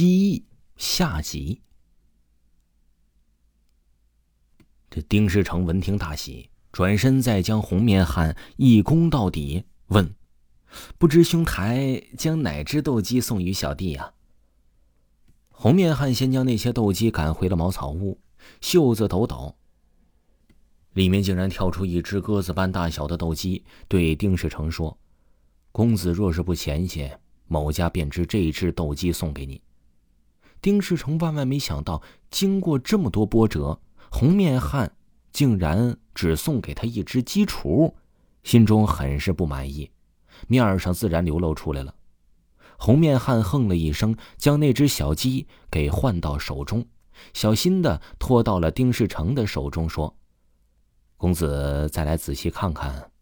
机翼下集。这丁世成闻听大喜，转身再将红面汉一躬到底，问：“不知兄台将哪只斗鸡送与小弟呀？”红面汉先将那些斗鸡赶回了茅草屋，袖子抖抖，里面竟然跳出一只鸽子般大小的斗鸡，对丁世成说：“公子若是不嫌弃，某家便知这一只斗鸡送给你。”丁世成万万没想到，经过这么多波折。红面汉竟然只送给他一只鸡雏，心中很是不满意，面上自然流露出来了。红面汉哼了一声，将那只小鸡给换到手中，小心的托到了丁世成的手中，说：“公子再来仔细看看。”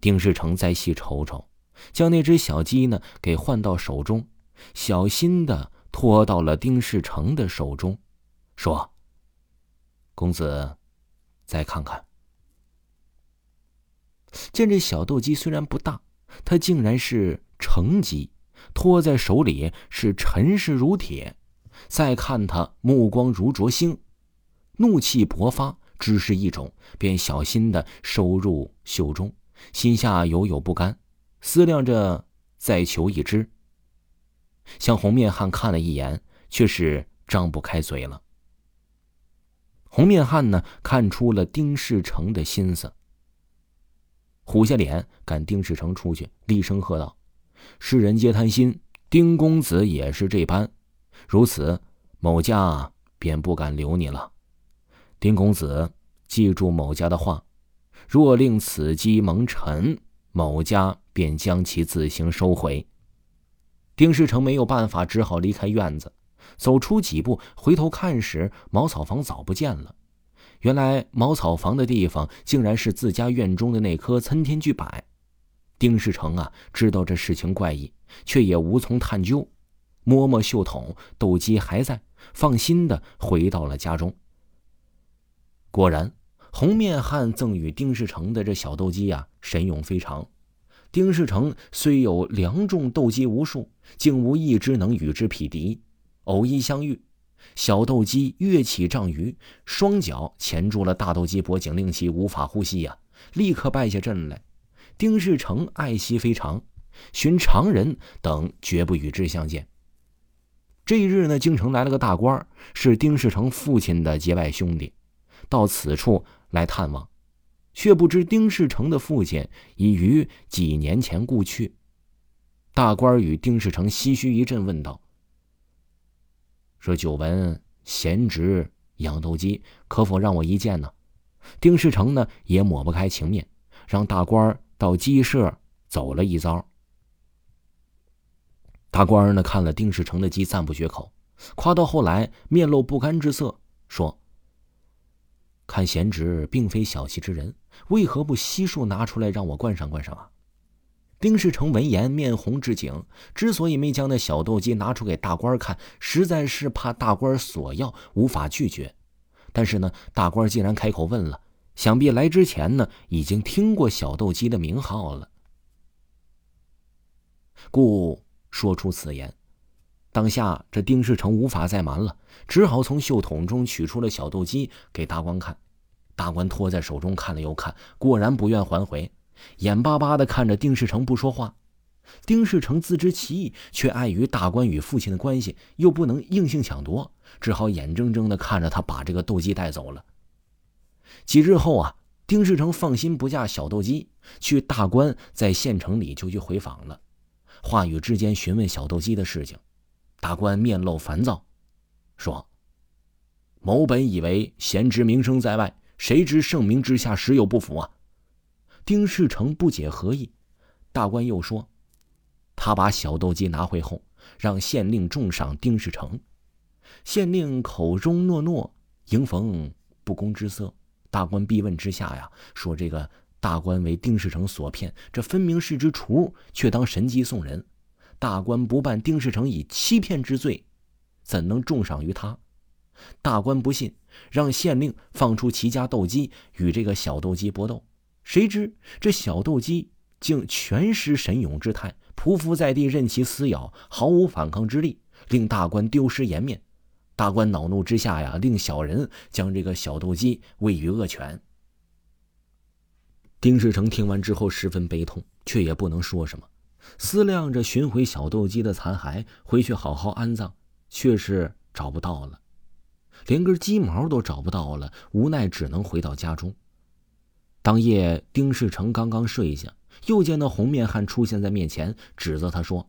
丁世成再细瞅瞅，将那只小鸡呢给换到手中，小心的托到了丁世成的手中，说。公子，再看看。见这小斗鸡虽然不大，它竟然是成鸡，托在手里是沉实如铁。再看它目光如灼星，怒气勃发，只是一种，便小心的收入袖中，心下犹有不甘，思量着再求一只。向红面汉看了一眼，却是张不开嘴了。红面汉呢，看出了丁世成的心思，虎下脸赶丁世成出去，厉声喝道：“世人皆贪心，丁公子也是这般。如此，某家便不敢留你了。丁公子，记住某家的话，若令此鸡蒙尘，某家便将其自行收回。”丁世成没有办法，只好离开院子。走出几步，回头看时，茅草房早不见了。原来茅草房的地方，竟然是自家院中的那棵参天巨柏。丁世成啊，知道这事情怪异，却也无从探究。摸摸袖筒，斗鸡还在，放心的回到了家中。果然，红面汉赠与丁世成的这小斗鸡呀，神勇非常。丁世成虽有良种斗鸡无数，竟无一只能与之匹敌。偶一相遇，小斗鸡跃起丈余，双脚钳住了大斗鸡脖颈，令其无法呼吸呀！立刻败下阵来。丁世成爱惜非常，寻常人等绝不与之相见。这一日呢，京城来了个大官，是丁世成父亲的结拜兄弟，到此处来探望，却不知丁世成的父亲已于几年前故去。大官与丁世成唏嘘一阵，问道。说：“久闻贤侄养斗鸡，可否让我一见呢？”丁世成呢也抹不开情面，让大官到鸡舍走了一遭。大官呢看了丁世成的鸡，赞不绝口，夸到后来面露不甘之色，说：“看贤侄并非小气之人，为何不悉数拿出来让我观赏观赏啊？”丁世成闻言面红至颈，之所以没将那小斗鸡拿出给大官看，实在是怕大官索要，无法拒绝。但是呢，大官既然开口问了，想必来之前呢，已经听过小斗鸡的名号了，故说出此言。当下这丁世成无法再瞒了，只好从袖筒中取出了小斗鸡给大官看。大官托在手中看了又看，果然不愿还回。眼巴巴的看着丁世成不说话，丁世成自知其意，却碍于大官与父亲的关系，又不能硬性抢夺，只好眼睁睁的看着他把这个斗鸡带走了。几日后啊，丁世成放心不下小斗鸡，去大官在县城里就去回访了，话语之间询问小斗鸡的事情，大官面露烦躁，说：“某本以为贤侄名声在外，谁知盛名之下实有不符啊。”丁世成不解何意，大官又说：“他把小斗鸡拿回后，让县令重赏丁世成。县令口中诺诺，迎逢不公之色。大官逼问之下呀，说这个大官为丁世成所骗，这分明是只雏，却当神鸡送人。大官不办丁世成以欺骗之罪，怎能重赏于他？大官不信，让县令放出齐家斗鸡与这个小斗鸡搏斗。”谁知这小斗鸡竟全失神勇之态，匍匐在地，任其撕咬，毫无反抗之力，令大官丢失颜面。大官恼怒之下呀，令小人将这个小斗鸡喂于恶犬。丁世成听完之后十分悲痛，却也不能说什么，思量着寻回小斗鸡的残骸，回去好好安葬，却是找不到了，连根鸡毛都找不到了，无奈只能回到家中。当夜，丁世成刚刚睡下，又见那红面汉出现在面前，指责他说：“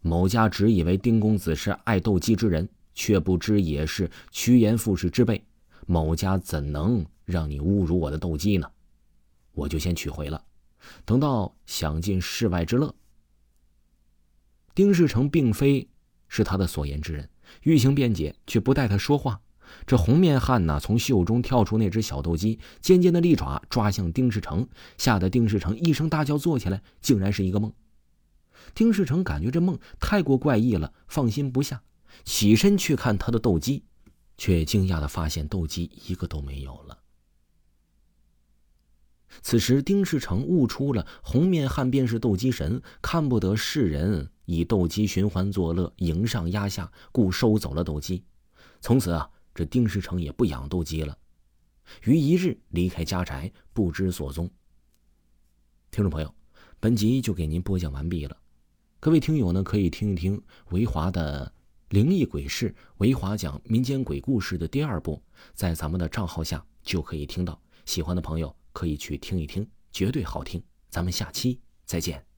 某家只以为丁公子是爱斗鸡之人。”却不知也是趋炎附势之辈，某家怎能让你侮辱我的斗鸡呢？我就先取回了，等到享尽世外之乐。丁世成并非是他的所言之人，欲行辩解，却不待他说话。这红面汉呐，从袖中跳出那只小斗鸡，尖尖的利爪抓向丁世成，吓得丁世成一声大叫，坐起来，竟然是一个梦。丁世成感觉这梦太过怪异了，放心不下。起身去看他的斗鸡，却惊讶的发现斗鸡一个都没有了。此时，丁世成悟出了红面汉便是斗鸡神，看不得世人以斗鸡寻欢作乐，迎上压下，故收走了斗鸡。从此啊，这丁世成也不养斗鸡了。于一日离开家宅，不知所踪。听众朋友，本集就给您播讲完毕了。各位听友呢，可以听一听维华的。灵异鬼事，维华讲民间鬼故事的第二部，在咱们的账号下就可以听到。喜欢的朋友可以去听一听，绝对好听。咱们下期再见。